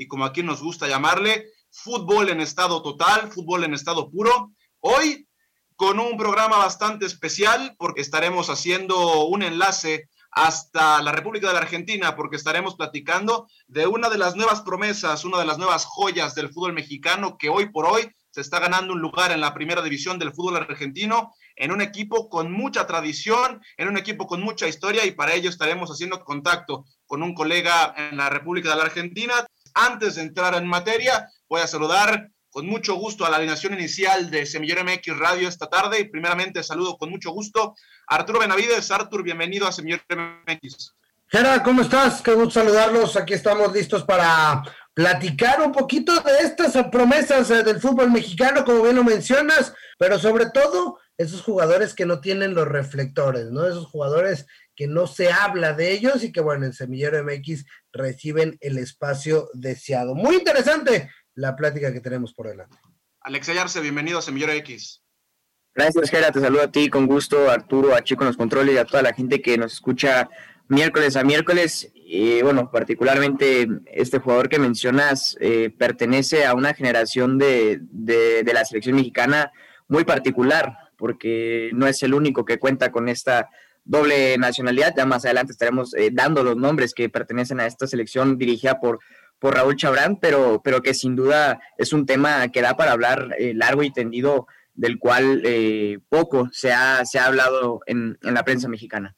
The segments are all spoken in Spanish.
y como aquí nos gusta llamarle, fútbol en estado total, fútbol en estado puro. Hoy con un programa bastante especial porque estaremos haciendo un enlace hasta la República de la Argentina porque estaremos platicando de una de las nuevas promesas, una de las nuevas joyas del fútbol mexicano que hoy por hoy se está ganando un lugar en la primera división del fútbol argentino, en un equipo con mucha tradición, en un equipo con mucha historia y para ello estaremos haciendo contacto con un colega en la República de la Argentina. Antes de entrar en materia, voy a saludar con mucho gusto a la alineación inicial de Semillero MX Radio esta tarde y primeramente saludo con mucho gusto a Arturo Benavides. Artur, bienvenido a Semillero MX. Gerard, ¿cómo estás? Qué gusto saludarlos. Aquí estamos listos para platicar un poquito de estas promesas eh, del fútbol mexicano, como bien lo mencionas, pero sobre todo esos jugadores que no tienen los reflectores, ¿no? Esos jugadores que no se habla de ellos y que, bueno, en Semillero MX reciben el espacio deseado. Muy interesante la plática que tenemos por delante. Alex Ayarse, bienvenido a Semillero X. Gracias, Gera. Te saludo a ti con gusto, Arturo, a Chico en los controles y a toda la gente que nos escucha miércoles a miércoles. Y bueno, particularmente este jugador que mencionas eh, pertenece a una generación de, de, de la selección mexicana muy particular, porque no es el único que cuenta con esta doble nacionalidad. Ya más adelante estaremos eh, dando los nombres que pertenecen a esta selección dirigida por, por Raúl Chabrán, pero, pero que sin duda es un tema que da para hablar eh, largo y tendido, del cual eh, poco se ha, se ha hablado en, en, la prensa mexicana.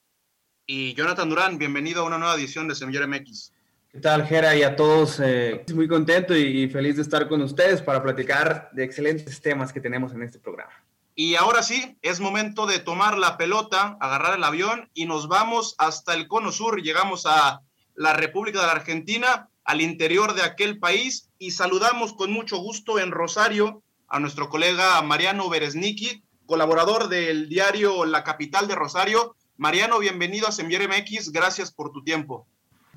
Y Jonathan Durán, bienvenido a una nueva edición de Semillero MX. ¿Qué tal, Jera? Y a todos, muy contento y feliz de estar con ustedes para platicar de excelentes temas que tenemos en este programa. Y ahora sí, es momento de tomar la pelota, agarrar el avión y nos vamos hasta el cono sur. Llegamos a la República de la Argentina, al interior de aquel país y saludamos con mucho gusto en Rosario a nuestro colega Mariano Beresniki, colaborador del diario La Capital de Rosario. Mariano, bienvenido a Sembier MX, gracias por tu tiempo.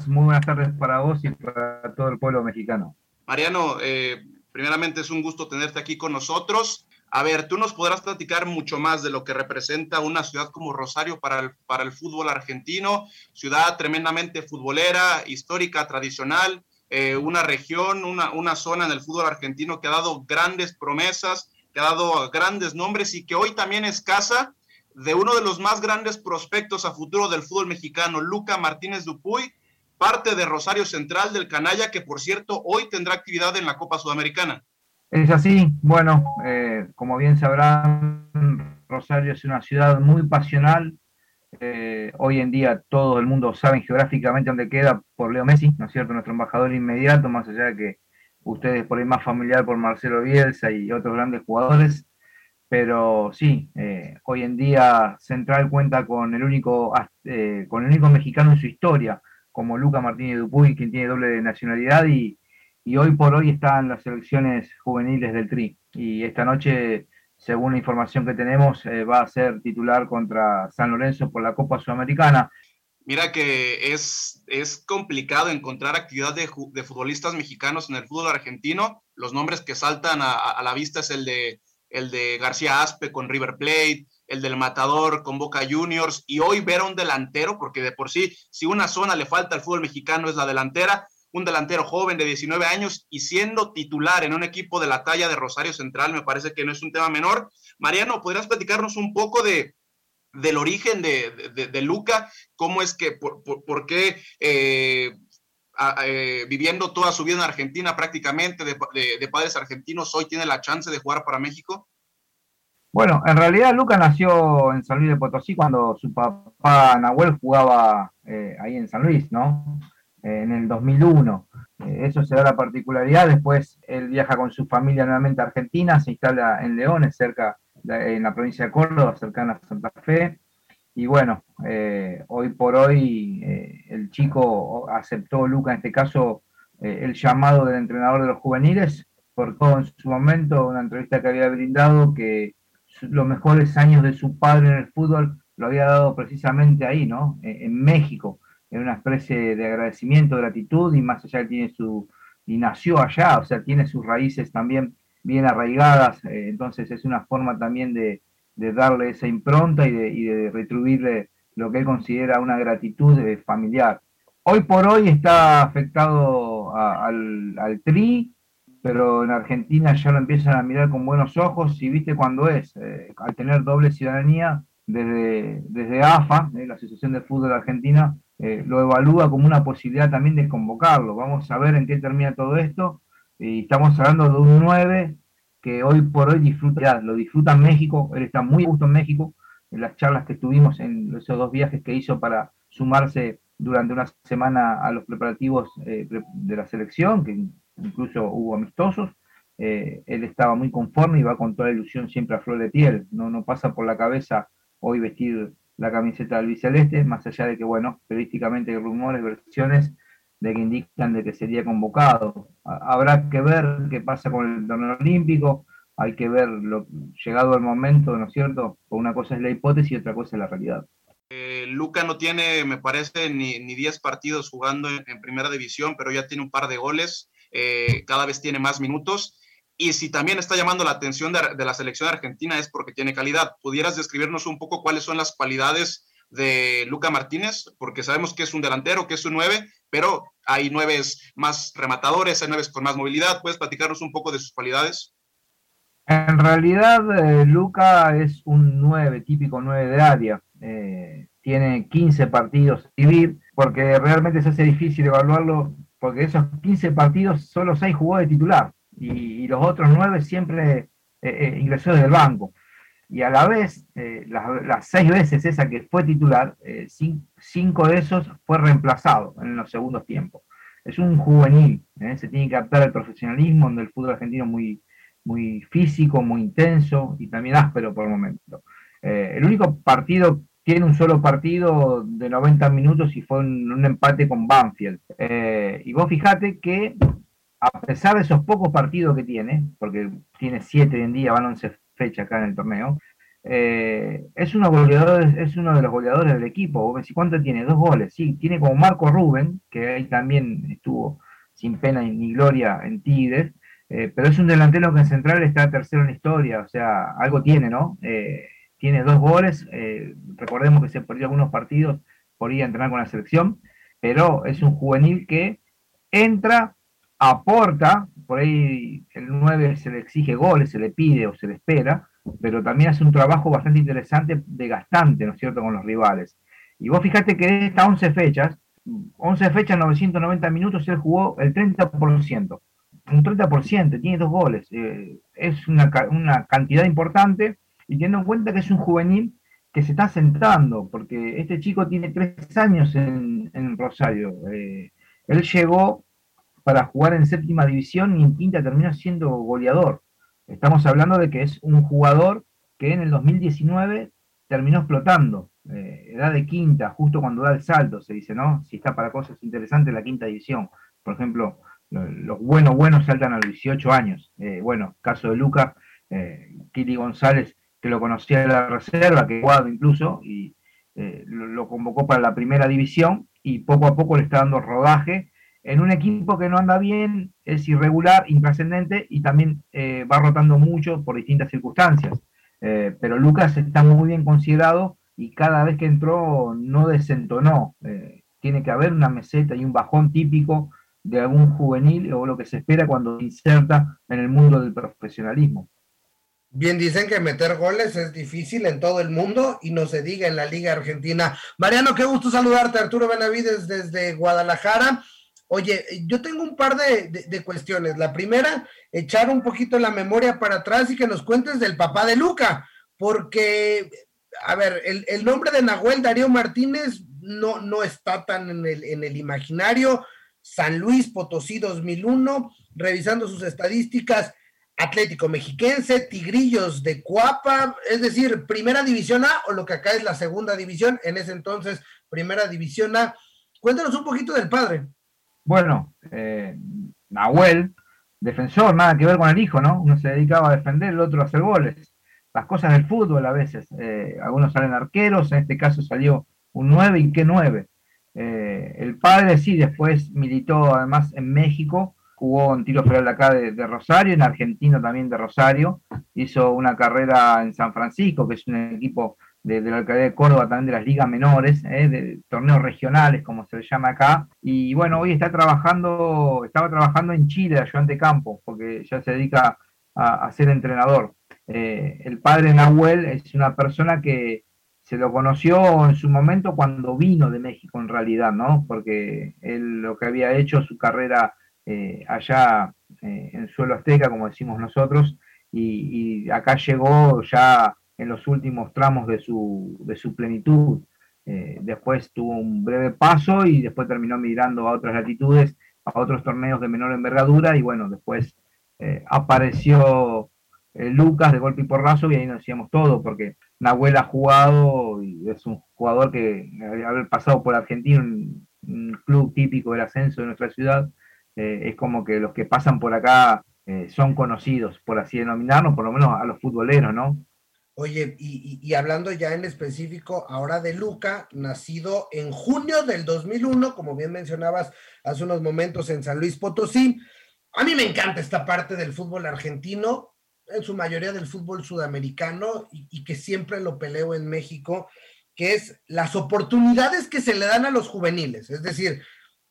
Muy buenas tardes para vos y para todo el pueblo mexicano. Mariano, eh, primeramente es un gusto tenerte aquí con nosotros. A ver, tú nos podrás platicar mucho más de lo que representa una ciudad como Rosario para el, para el fútbol argentino, ciudad tremendamente futbolera, histórica, tradicional, eh, una región, una, una zona en el fútbol argentino que ha dado grandes promesas, que ha dado grandes nombres y que hoy también es casa de uno de los más grandes prospectos a futuro del fútbol mexicano, Luca Martínez Dupuy, parte de Rosario Central del Canalla, que por cierto hoy tendrá actividad en la Copa Sudamericana. Es así, bueno, eh, como bien sabrán, Rosario es una ciudad muy pasional. Eh, hoy en día todo el mundo sabe geográficamente dónde queda por Leo Messi, ¿no es cierto? Nuestro embajador inmediato, más allá de que ustedes por ahí más familiar por Marcelo Bielsa y otros grandes jugadores. Pero sí, eh, hoy en día Central cuenta con el único eh, con el único mexicano en su historia, como Luca Martínez Dupuy, quien tiene doble nacionalidad y y hoy por hoy están las selecciones juveniles del Tri. Y esta noche, según la información que tenemos, eh, va a ser titular contra San Lorenzo por la Copa Sudamericana. Mira que es, es complicado encontrar actividad de, futbolistas mexicanos en el fútbol argentino. Los nombres que saltan a, a, la vista es el de, el de García Aspe con River Plate, el del Matador con Boca Juniors, y hoy ver a un delantero, porque de por sí, si una zona le falta al fútbol mexicano es la delantera, un delantero joven de 19 años y siendo titular en un equipo de la talla de Rosario Central, me parece que no es un tema menor. Mariano, ¿podrías platicarnos un poco de, del origen de, Luca? ¿Cómo es que, por, qué eh, eh, viviendo toda su vida en Argentina prácticamente, de, padres argentinos, hoy tiene la chance de jugar para México? Bueno, en realidad Luca nació en San Luis de Potosí cuando su papá Nahuel jugaba eh, ahí en San Luis, ¿no? En el 2001. Eh, eso se da la particularidad. Después él viaja con su familia nuevamente a Argentina, se instala en Leones, cerca, en la provincia de Córdoba, cercana a Santa Fe. Y bueno, eh, hoy por hoy eh, el chico aceptó, Luca en este caso, el llamado del entrenador de los juveniles, por todo en su momento, una entrevista que había brindado, que los mejores años de su padre en el fútbol lo había dado precisamente ahí, ¿no? En, México, en una especie de agradecimiento, gratitud, y más allá tiene su, y nació allá, o sea, tiene sus raíces también bien arraigadas, eh, entonces es una forma también de, darle esa impronta y de, retribuirle lo que él considera una gratitud eh, familiar. Hoy por hoy está afectado al, al, TRI, pero en Argentina ya lo empiezan a mirar con buenos ojos y viste cuando es, eh, al tener doble ciudadanía, desde, desde AFA, la Asociación de Fútbol Argentina, lo evalúa como una posibilidad también de convocarlo. Vamos a ver en qué termina todo esto. Y estamos hablando de un 9 que hoy por hoy disfruta, lo disfruta en México, él está muy a gusto en México, en las charlas que tuvimos en esos dos viajes que hizo para sumarse durante una semana a los preparativos eh, de la selección, que incluso hubo amistosos, eh, él estaba muy conforme y va con toda la ilusión siempre a flor de piel, no, no pasa por la cabeza hoy vestir la camiseta del biceleste, más allá de que, bueno, periodísticamente hay rumores, versiones, de que indican de que sería convocado. Habrá que ver qué pasa con el torneo olímpico, hay que ver lo, llegado el momento, ¿no es cierto? Una cosa es la hipótesis y otra cosa es la realidad. Eh, Luca no tiene, me parece, ni, ni 10 partidos jugando en, primera división, pero ya tiene un par de goles, eh, cada vez tiene más minutos. Y si también está llamando la atención de, de la selección argentina es porque tiene calidad. ¿Pudieras describirnos un poco cuáles son las cualidades de Luca Martínez, porque sabemos que es un delantero, que es un 9, pero hay nueve más rematadores, hay nueve con más movilidad. ¿Puedes platicarnos un poco de sus cualidades? En realidad, eh, Luca es un 9, típico 9 de área. Eh, tiene 15 partidos vivir, porque realmente se hace difícil evaluarlo, porque esos 15 partidos solo 6 jugó de titular y, los otros 9 siempre eh, ingresó desde el banco y a la vez, eh, las, seis veces esa que fue titular, eh, cinco de esos fue reemplazado en los segundos tiempos. Es un juvenil, ¿eh? se tiene que adaptar al profesionalismo, donde el fútbol argentino muy, muy físico, muy intenso y también áspero por el momento. el único partido, tiene un solo partido de 90 minutos y fue un, un empate con Banfield. y vos fijate que a pesar de esos pocos partidos que tiene, porque tiene siete hoy en día, van 11 fecha acá en el torneo, eh, es, uno de los goleadores del equipo. ¿cuánto tiene? Dos goles. Sí, tiene como Marco Rubén, que ahí también estuvo sin pena ni gloria en Tigres, eh, pero es un delantero que en central está tercero en la historia, o sea, algo tiene, ¿no? Eh, tiene dos goles, recordemos que se perdió algunos partidos por ir a entrenar con la selección, pero es un juvenil que entra, aporta, por ahí el 9 se le exige goles, se le pide o se le espera, pero también hace un trabajo bastante interesante de gastante, ¿no es cierto?, con los rivales. Y vos fijate que de estas 11 fechas, 11 fechas, 990 minutos, él jugó el 30%. Un 30%, tiene dos goles. Eh, es una, cantidad importante y teniendo en cuenta que es un juvenil que se está sentando, porque este chico tiene tres años en, Rosario. Eh, él llegó para jugar en séptima división y en quinta terminó siendo goleador. Estamos hablando de que es un jugador que en el 2019 terminó explotando, eh, edad de quinta, justo cuando da el salto, se dice, ¿no? Si está para cosas interesantes la quinta división. Por ejemplo, los buenos buenos saltan a los 18 años. Eh, bueno, caso de Lucas, eh, González, que lo conocía de la reserva, que jugado incluso, y eh, lo convocó para la primera división, y poco a poco le está dando rodaje en un equipo que no anda bien, es irregular, intrascendente y también eh, va rotando mucho por distintas circunstancias. Eh, pero Lucas está muy bien considerado y cada vez que entró no desentonó. Eh, tiene que haber una meseta y un bajón típico de algún juvenil o lo que se espera cuando inserta en el mundo del profesionalismo. Bien, dicen que meter goles es difícil en todo el mundo y no se diga en la Liga Argentina. Mariano, qué gusto saludarte, Arturo Benavides desde Guadalajara. Oye, yo tengo un par de, cuestiones. La primera, echar un poquito la memoria para atrás y que nos cuentes del papá de Luca, porque, a ver, el, nombre de Nahuel Darío Martínez no, no está tan en el, en el imaginario. San Luis Potosí 2001, revisando sus estadísticas, Atlético Mexiquense, Tigrillos de Cuapa, es decir, Primera División A o lo que acá es la Segunda División, en ese entonces Primera División A. Cuéntanos un poquito del padre. Bueno, eh, Nahuel, defensor, nada que ver con el hijo, ¿no? Uno se dedicaba a defender, el otro a hacer goles. Las cosas del fútbol a veces. Eh, algunos salen arqueros, en este caso salió un 9 y qué 9. Eh, el padre sí, después militó además en México, jugó en tiro federal acá de, Rosario, en Argentina también de Rosario, hizo una carrera en San Francisco, que es un equipo de, la alcaldía de Córdoba, también de las ligas menores, eh, de torneos regionales, como se le llama acá. Y bueno, hoy está trabajando, estaba trabajando en Chile, ayudante campo, porque ya se dedica a, ser entrenador. Eh, el padre Nahuel es una persona que se lo conoció en su momento cuando vino de México, en realidad, ¿no? Porque él lo que había hecho, su carrera eh, allá en suelo azteca, como decimos nosotros, y acá llegó ya en los últimos tramos de su, de su plenitud. Eh, después tuvo un breve paso y después terminó migrando a otras latitudes, a otros torneos de menor envergadura y bueno, después eh, apareció eh, Lucas de golpe y porrazo y ahí nos decíamos todo porque Nahuel ha jugado y es un jugador que haber pasado por Argentina, un, club típico del ascenso de nuestra ciudad, es como que los que pasan por acá son conocidos, por así denominarnos, por lo menos a los futboleros, ¿no? Oye, y, hablando ya en específico ahora de Luca, nacido en junio del 2001, como bien mencionabas hace unos momentos en San Luis Potosí. A mí me encanta esta parte del fútbol argentino, en su mayoría del fútbol sudamericano, y, que siempre lo peleo en México, que es las oportunidades que se le dan a los juveniles. Es decir,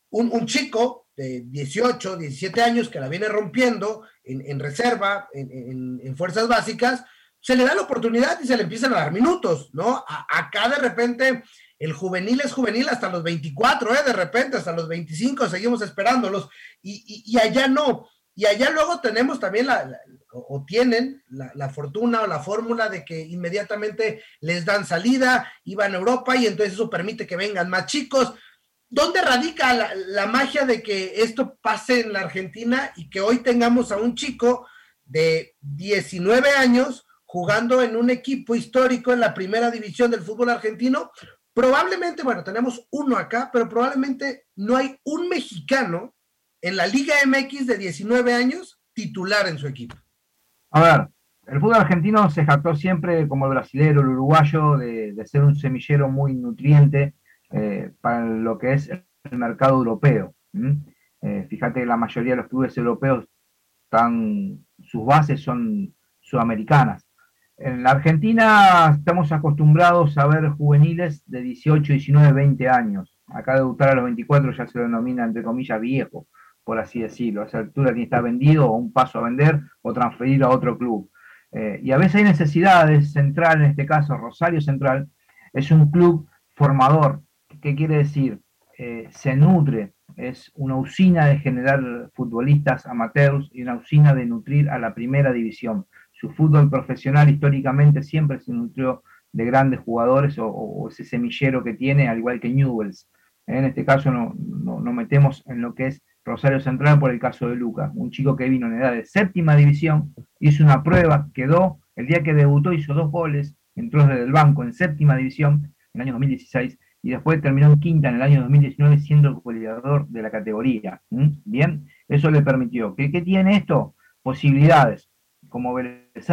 un, chico de 18, 17 años que la viene rompiendo en, reserva, en fuerzas básicas, se le da la oportunidad y se le empiezan a dar minutos, ¿no? acá de repente el juvenil es juvenil hasta los 24, ¿eh? De repente hasta los 25 seguimos esperándolos y, allá no. Y allá luego tenemos también la, o tienen la, fortuna o la fórmula de que inmediatamente les dan salida, iban a Europa y entonces eso permite que vengan más chicos. ¿Dónde radica la magia de que esto pase en la Argentina y que hoy tengamos a un chico de 19 años jugando en un equipo histórico en la primera división del fútbol argentino. Probablemente, bueno, tenemos uno acá, pero probablemente no hay un mexicano en la Liga MX de 19 años titular en su equipo. A ver, el fútbol argentino se jactó siempre, como el brasilero, el uruguayo, de, ser un semillero muy nutriente eh, para lo que es el mercado europeo. Eh, fíjate, la mayoría de los clubes europeos están, sus bases son sudamericanas. En la Argentina estamos acostumbrados a ver juveniles de 18, 19, 20 años. Acá debutar a los 24 ya se lo denomina, entre comillas, viejo, por así decirlo. A esa altura tiene que estar vendido o un paso a vender o transferir a otro club. Eh, y a veces hay necesidades, Central, en este caso Rosario Central, es un club formador. ¿Qué quiere decir? Eh, se nutre, es una usina de generar futbolistas amateurs y una usina de nutrir a la primera división su fútbol profesional históricamente siempre se nutrió de grandes jugadores o, ese semillero que tiene, al igual que Newells. En este caso no, no, metemos en lo que es Rosario Central por el caso de Lucas, un chico que vino en edad de séptima división, hizo una prueba, quedó, el día que debutó hizo dos goles, entró desde el banco en séptima división en el año 2016 y después terminó en quinta en el año 2019 siendo el goleador de la categoría. Bien, eso le permitió. ¿Qué, qué tiene esto? Posibilidades como Vélez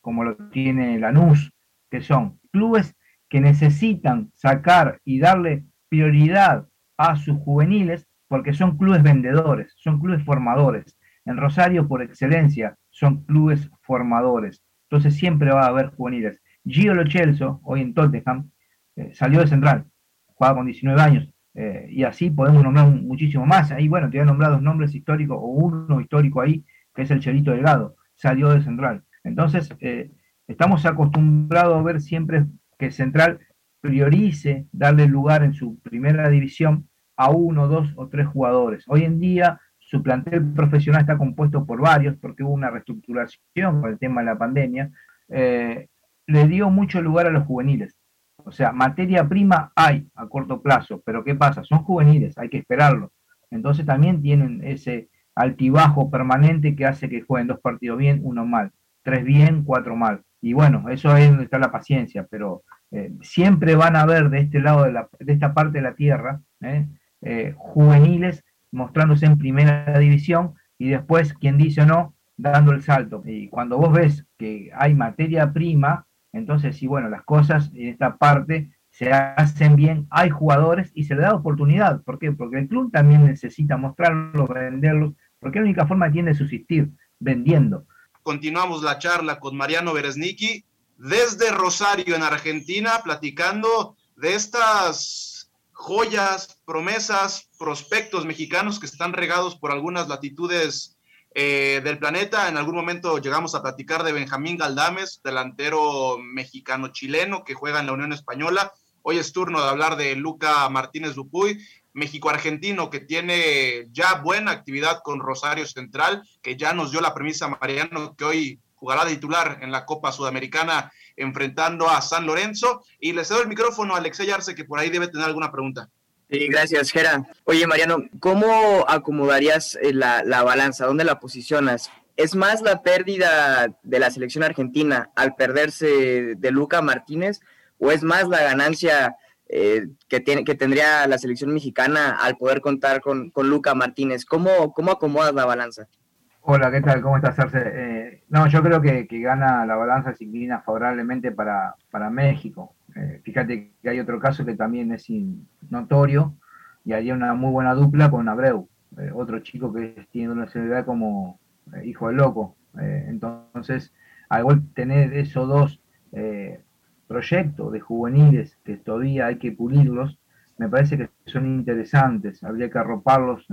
como lo tiene Lanús, que son clubes que necesitan sacar y darle prioridad a sus juveniles porque son clubes vendedores, son clubes formadores. En Rosario, por excelencia, son clubes formadores. Entonces siempre va a haber juveniles. Gio Lo Celso, hoy en Tottenham, eh, salió de central, jugaba con 19 años, eh, y así podemos nombrar muchísimo más. Ahí, bueno, te voy a nombrar dos nombres históricos, o uno histórico ahí, que es el Chelito Delgado salió de Central. Entonces, eh, estamos acostumbrados a ver siempre que Central priorice darle lugar en su primera división a uno, dos o tres jugadores. Hoy en día su plantel profesional está compuesto por varios porque hubo una reestructuración con el tema de la pandemia. Eh, le dio mucho lugar a los juveniles. O sea, materia prima hay a corto plazo, pero ¿qué pasa? Son juveniles, hay que esperarlo. Entonces también tienen ese, altibajo permanente que hace que jueguen dos partidos bien, uno mal, tres bien, cuatro mal. Y bueno, eso es donde está la paciencia, pero eh, siempre van a haber de este lado de, la, de esta parte de la tierra eh, eh, juveniles mostrándose en primera división y después, quien dice o no, dando el salto. Y cuando vos ves que hay materia prima, entonces sí, bueno, las cosas en esta parte se hacen bien, hay jugadores y se le da oportunidad. ¿Por qué? Porque el club también necesita mostrarlos, venderlos, porque es la única forma que tiene de subsistir, vendiendo. Continuamos la charla con Mariano Beresniki desde Rosario, en Argentina, platicando de estas joyas, promesas, prospectos mexicanos que están regados por algunas latitudes eh, del planeta. En algún momento llegamos a platicar de Benjamín Galdames, delantero mexicano-chileno que juega en la Unión Española. Hoy es turno de hablar de Luca Martínez Dupuy, México-Argentino, que tiene ya buena actividad con Rosario Central, que ya nos dio la premisa Mariano que hoy jugará de titular en la Copa Sudamericana enfrentando a San Lorenzo. Y le cedo el micrófono a Alexey Arce, que por ahí debe tener alguna pregunta. Sí, gracias, Gera. Oye, Mariano, ¿cómo acomodarías eh, la, la balanza? ¿Dónde la posicionas? ¿Es más la pérdida de la selección argentina al perderse de Luca Martínez o es más la ganancia eh, que, tiene, que tendría la selección mexicana al poder contar con, con Luca Martínez? ¿Cómo, ¿Cómo acomodas la balanza? Hola, ¿qué tal? ¿Cómo estás, Arce? Eh, no, yo creo que, gana la balanza se inclina favorablemente para, para México. Eh, fíjate que hay otro caso que también es notorio y haría una muy buena dupla con Abreu, otro chico que tiene una nacionalidad como hijo de loco. entonces, al tener esos dos proyectos de juveniles que todavía hay que pulirlos, me parece que son interesantes, habría que arroparlos.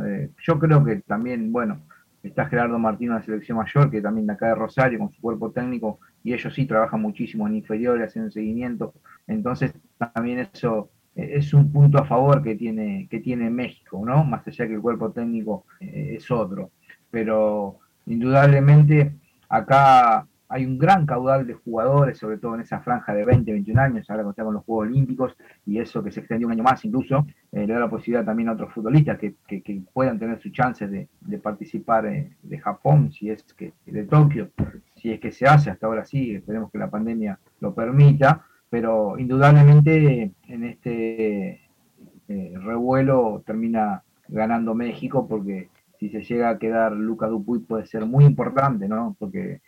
yo creo que también, bueno, Está Gerardo Martín en la selección mayor, que también de acá de Rosario, con su cuerpo técnico, y ellos sí trabajan muchísimo en inferiores, haciendo seguimiento. Entonces, también eso eh, es un punto a favor que tiene, que tiene México, ¿no? Más allá que el cuerpo técnico eh, es otro. Pero indudablemente acá hay un gran caudal de jugadores, sobre todo en esa franja de 20, 21 años, ahora está con los Juegos Olímpicos, y eso que se extendió un año más incluso, eh, le da la posibilidad también a otros futbolistas que, puedan tener sus chances de, participar eh, de Japón, si es que de Tokio, si es que se hace, hasta ahora sí, esperemos que la pandemia lo permita, pero indudablemente en este eh, revuelo termina ganando México porque si se llega a quedar Luca Dupuy puede ser muy importante, ¿no? Porque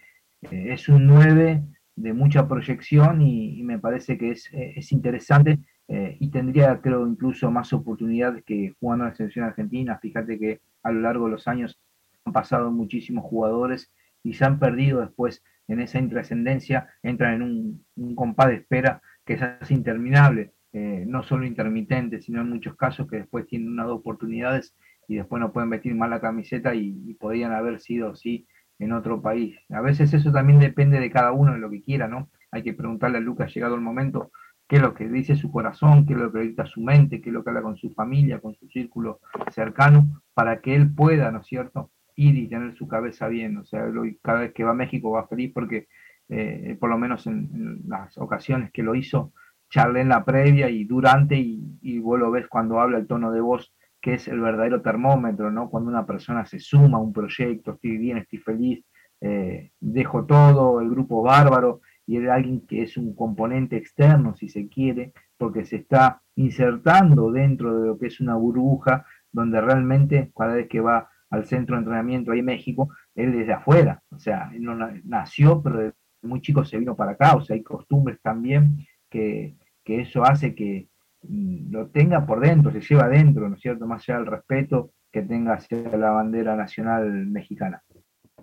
eh, es un 9 de mucha proyección y, me parece que es, eh, interesante eh, y tendría, creo, incluso más oportunidades que jugando en la selección argentina. Fíjate que a lo largo de los años han pasado muchísimos jugadores y se han perdido después en esa intrascendencia, entran en un, un compás de espera que es interminable, no solo intermitente, sino en muchos casos que después tienen unas dos oportunidades y después no pueden vestir mal la camiseta y, y podrían haber sido, sí, en otro país. A veces eso también depende de cada uno de lo que quiera, ¿no? Hay que preguntarle a Lucas, llegado el momento, qué es lo que dice su corazón, qué es lo que dicta su mente, qué es lo que habla con su familia, con su círculo cercano, para que él pueda, ¿no es cierto?, ir y tener su cabeza bien. O sea, cada vez que va a México va feliz porque, eh, por lo menos en, las ocasiones que lo hizo, charlé en la previa y durante, y, y vos lo cuando habla el tono de voz que es el verdadero termómetro, ¿no? Cuando una persona se suma a un proyecto, estoy bien, estoy feliz, eh, dejo todo, el grupo bárbaro, y es alguien que es un componente externo, si se quiere, porque se está insertando dentro de lo que es una burbuja, donde realmente cada vez que va al centro de entrenamiento ahí en México, él desde afuera, o sea, él no nació, pero muy chico se vino para acá, o sea, hay costumbres también que, que eso hace que, lo tenga por dentro, se lleva adentro, ¿no es cierto? Más allá del respeto que tenga hacia la bandera nacional mexicana.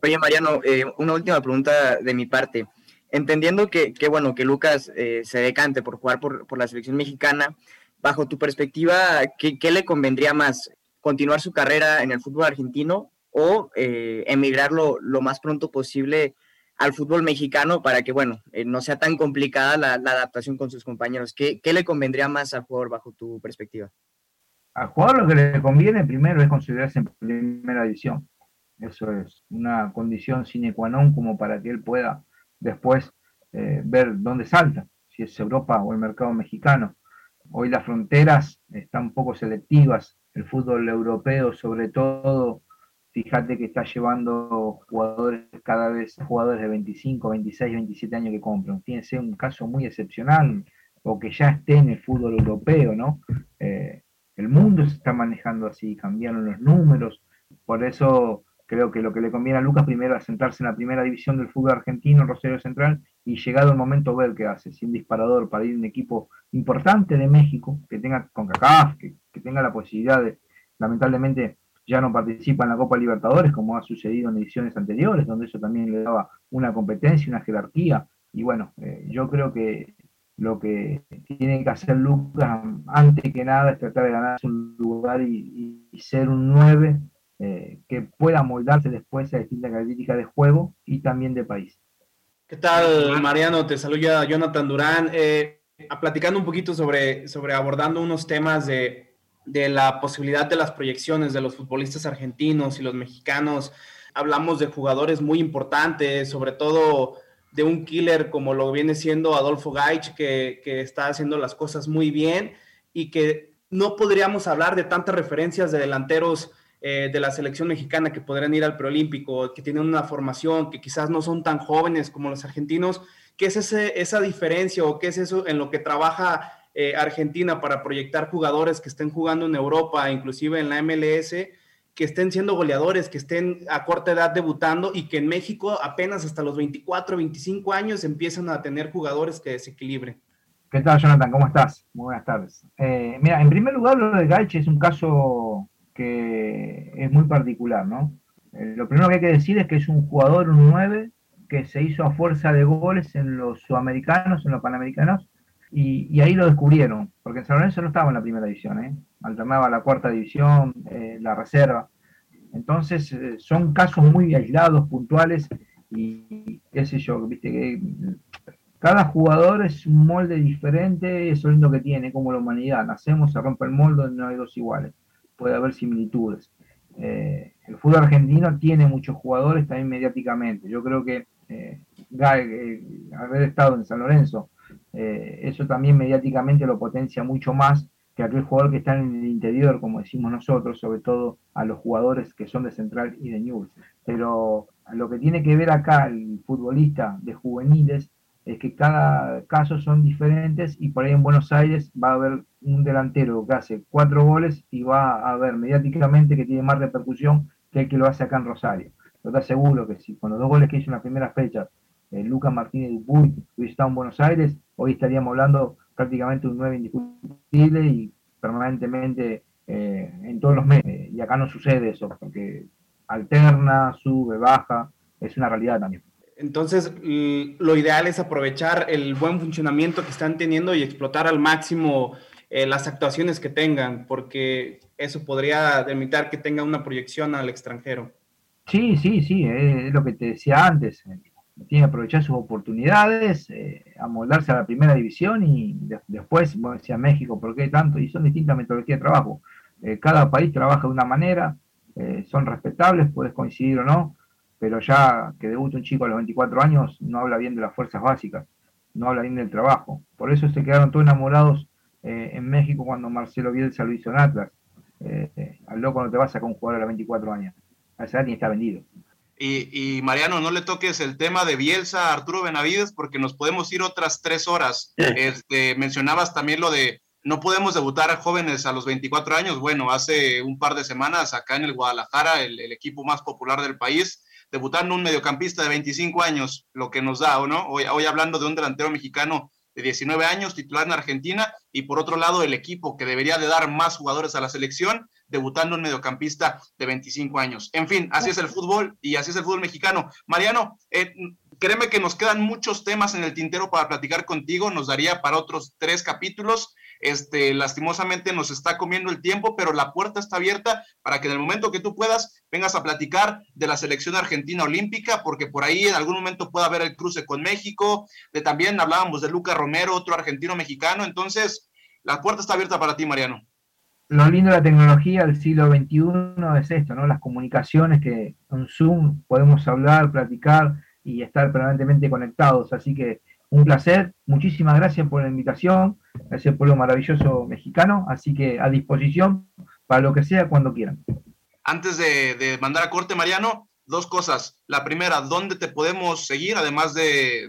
Oye, Mariano, eh, una última pregunta de mi parte. Entendiendo que, bueno, que Lucas eh, se decante por jugar por, la selección mexicana, bajo tu perspectiva, ¿qué, le convendría más? ¿Continuar su carrera en el fútbol argentino o eh, emigrar lo, lo más pronto posible al fútbol mexicano para que, bueno, eh, no sea tan complicada la, adaptación con sus compañeros. ¿Qué, le convendría más al jugador bajo tu perspectiva? Al jugador lo que le conviene primero es considerarse en primera división. Eso es una condición sine qua non como para que él pueda después eh, ver dónde salta, si es Europa o el mercado mexicano. Hoy las fronteras están un poco selectivas. El fútbol europeo, sobre todo, fíjate que está llevando jugadores cada vez, jugadores de 25, 26, 27 años que compran. Ser un caso muy excepcional o que ya esté en el fútbol europeo, ¿no? Eh, el mundo se está manejando así, cambiaron los números, por eso Creo que lo que le conviene a Lucas primero es sentarse en la primera división del fútbol argentino, Rosario Central, y llegado el momento ver qué hace, si un disparador para ir a un equipo importante de México, que tenga con que, que tenga la posibilidad de, lamentablemente, ya no participa en la Copa Libertadores, como ha sucedido en ediciones anteriores, donde eso también le daba una competencia, una jerarquía. Y bueno, eh, yo creo que lo que tiene que hacer Lucas, antes que nada, es tratar de ganarse un lugar y, ser un 9 eh, que pueda moldarse después a distintas características de juego y también de país. ¿Qué tal, Mariano? Te saluda Jonathan Durán. Eh, platicando un poquito sobre, sobre abordando unos temas de, de la posibilidad de las proyecciones de los futbolistas argentinos y los mexicanos. Hablamos de jugadores muy importantes, sobre todo de un killer como lo viene siendo Adolfo Gaich, que, está haciendo las cosas muy bien y que no podríamos hablar de tantas referencias de delanteros eh, de la selección mexicana que podrían ir al preolímpico, que tienen una formación, que quizás no son tan jóvenes como los argentinos. ¿Qué es ese, esa diferencia o qué es eso en lo que trabaja eh, Argentina para proyectar jugadores que estén jugando en Europa, inclusive en la MLS, que estén siendo goleadores, que estén a corta edad debutando y que en México apenas hasta los 24, 25 años empiezan a tener jugadores que desequilibren. ¿Qué tal, Jonathan? ¿Cómo estás? Muy buenas tardes. Eh, mira, en primer lugar, lo de Galche es un caso que es muy particular, ¿no? Eh, lo primero que hay que decir es que es un jugador, un 9, que se hizo a fuerza de goles en los sudamericanos, en los panamericanos, y, ahí lo descubrieron, porque en San Lorenzo no estaba en la primera división, ¿eh? alternaba la cuarta división, eh, la reserva. Entonces, eh, son casos muy aislados, puntuales, y qué sé yo, viste que cada jugador es un molde diferente, eso es lo que tiene, como la humanidad. Nacemos, se rompe el molde, no hay dos iguales, puede haber similitudes. el fútbol argentino tiene muchos jugadores también mediáticamente. Yo creo que haber estado en San Lorenzo, eh, eso también mediáticamente lo potencia mucho más que aquel jugador que está en el interior, como decimos nosotros, sobre todo a los jugadores que son de Central y de Newell's. Pero lo que tiene que ver acá el futbolista de juveniles es que cada caso son diferentes y por ahí en Buenos Aires va a haber un delantero que hace cuatro goles y va a haber mediáticamente que tiene más repercusión que el que lo hace acá en Rosario. Yo te aseguro que si con los dos goles que hizo en la primera fecha eh, Lucas Martínez Dupuy hubiese estado en Buenos Aires, hoy estaríamos hablando prácticamente un 9 indiscutible y permanentemente eh, en todos los meses. Y acá no sucede eso, porque alterna, sube, baja, es una realidad también. Entonces, lo ideal es aprovechar el buen funcionamiento que están teniendo y explotar al máximo eh, las actuaciones que tengan, porque eso podría permitir que tenga una proyección al extranjero. Sí, sí, sí, es lo que te decía antes tiene que aprovechar sus oportunidades, eh, amoldarse a la primera división y después, bueno, decía México, ¿por qué tanto? Y son distintas metodologías de trabajo. Eh, cada país trabaja de una manera, eh, son respetables, puedes coincidir o no, pero ya que debuta un chico a los 24 años no habla bien de las fuerzas básicas, no habla bien del trabajo. Por eso se quedaron todos enamorados en México cuando Marcelo Bielsa lo hizo en Atlas. al loco no te vas a con un jugador a los 24 años. A esa edad ni está vendido. Y, Mariano, no le toques el tema de Bielsa a Arturo Benavides porque nos podemos ir otras tres horas. Este, mencionabas también lo de no podemos debutar a jóvenes a los 24 años. Bueno, hace un par de semanas acá en el Guadalajara, el, equipo más popular del país, debutando un mediocampista de 25 años, lo que nos da, ¿o no? Hoy, hoy hablando de un delantero mexicano de 19 años, titular en Argentina, y por otro lado el equipo que debería de dar más jugadores a la selección, debutando un mediocampista de 25 años. En fin, así es el fútbol y así es el fútbol mexicano. Mariano, eh, créeme que nos quedan muchos temas en el tintero para platicar contigo, nos daría para otros tres capítulos. Este, lastimosamente nos está comiendo el tiempo, pero la puerta está abierta para que en el momento que tú puedas vengas a platicar de la selección argentina olímpica, porque por ahí en algún momento pueda haber el cruce con México. De también hablábamos de Luca Romero, otro argentino mexicano. Entonces, la puerta está abierta para ti, Mariano. Lo lindo de la tecnología del siglo XXI es esto, ¿no? Las comunicaciones que con Zoom podemos hablar, platicar y estar permanentemente conectados. Así que un placer, muchísimas gracias por la invitación, a ese pueblo maravilloso mexicano, así que a disposición para lo que sea cuando quieran. Antes de, mandar a corte, Mariano, dos cosas. La primera, ¿dónde te podemos seguir, además de,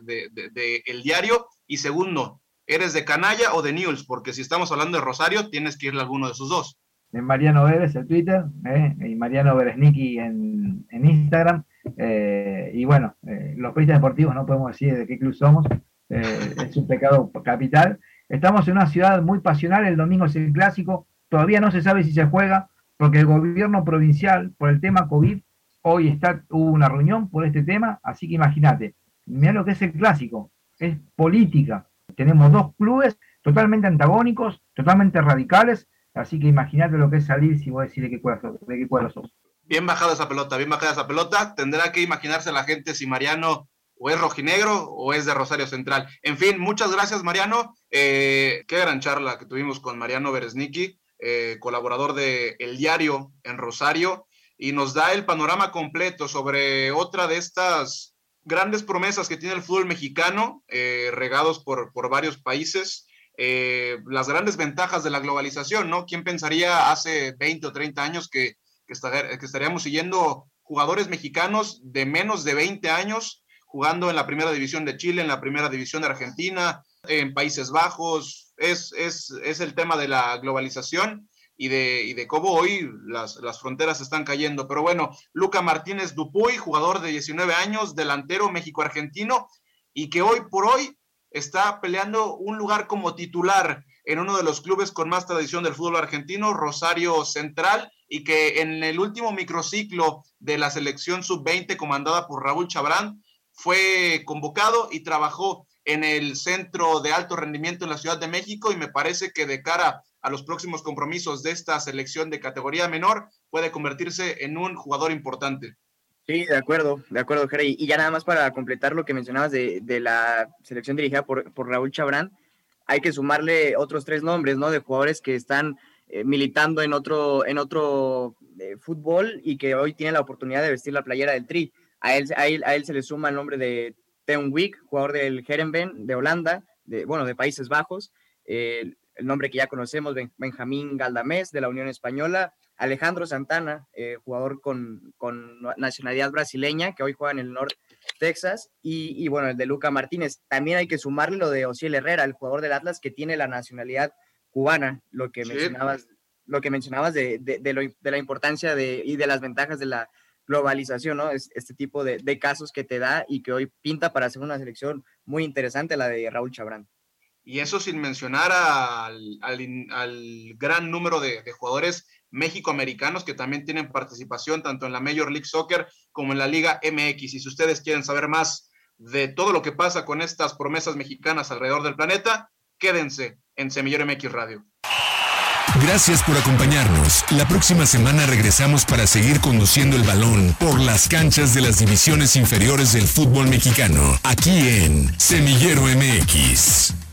el diario? Y segundo, ¿eres de Canalla o de News? Porque si estamos hablando de Rosario, tienes que irle a alguno de esos dos. Mariano Vélez en Twitter ¿eh? y Mariano Beresniki en, en Instagram. Eh, y bueno, eh, los periodistas deportivos no podemos decir de qué club somos, es un pecado capital. Estamos en una ciudad muy pasional, el domingo es el clásico, todavía no se sabe si se juega, porque el gobierno provincial, por el tema COVID, hoy está, hubo una reunión por este tema, así que imagínate, mira lo que es el clásico, es política. Tenemos dos clubes totalmente antagónicos, totalmente radicales, así que imagínate lo que es salir si vos decís de qué cuadro, de qué sos. Bien bajada esa pelota, bien bajada esa pelota. Tendrá que imaginarse la gente si Mariano o es rojinegro o es de Rosario Central. En fin, muchas gracias Mariano. Eh, qué gran charla que tuvimos con Mariano Beresniki, eh, colaborador de El Diario en Rosario, y nos da el panorama completo sobre otra de estas grandes promesas que tiene el fútbol mexicano, eh, regados por, por, varios países, eh, las grandes ventajas de la globalización, ¿no? ¿Quién pensaría hace 20 o 30 años que, que, estaríamos siguiendo jugadores mexicanos de menos de 20 años jugando en la primera división de Chile, en la primera división de Argentina, en Países Bajos? Es, es, es el tema de la globalización y de, y de cómo hoy las, las, fronteras están cayendo. Pero bueno, Luca Martínez Dupuy, jugador de 19 años, delantero México-Argentino, y que hoy por hoy está peleando un lugar como titular en uno de los clubes con más tradición del fútbol argentino, Rosario Central, y que en el último microciclo de la selección sub-20 comandada por Raúl Chabrán fue convocado y trabajó en el centro de alto rendimiento en la Ciudad de México y me parece que de cara a los próximos compromisos de esta selección de categoría menor, puede convertirse en un jugador importante. Sí, de acuerdo, de acuerdo, Jerry. Y ya nada más para completar lo que mencionabas de, la selección dirigida por, Raúl Chabrán, hay que sumarle otros tres nombres, ¿no? De jugadores que están eh, militando en otro, en otro eh, fútbol y que hoy tienen la oportunidad de vestir la playera del Tri. A él, a él, se le suma el nombre de Teun Wick, jugador del Herenben de Holanda, de, bueno, de Países Bajos. Eh, el nombre que ya conocemos, Benjamín Galdamés de la Unión Española, Alejandro Santana, eh, jugador con, nacionalidad brasileña, que hoy juega en el Norte Texas, y, bueno, el de Luca Martínez. También hay que sumarle lo de Osiel Herrera, el jugador del Atlas que tiene la nacionalidad cubana, lo que mencionabas, lo que mencionabas de, de, la importancia de, y de las ventajas de la globalización, ¿no? Es, este tipo de, casos que te da y que hoy pinta para hacer una selección muy interesante, la de Raúl Chabrán. Y eso sin mencionar al, gran número de, jugadores mexicoamericanos que también tienen participación tanto en la Major League Soccer como en la Liga MX. Y si ustedes quieren saber más de todo lo que pasa con estas promesas mexicanas alrededor del planeta, quédense en Semillero MX Radio. Gracias por acompañarnos. La próxima semana regresamos para seguir conduciendo el balón por las canchas de las divisiones inferiores del fútbol mexicano, aquí en Semillero MX.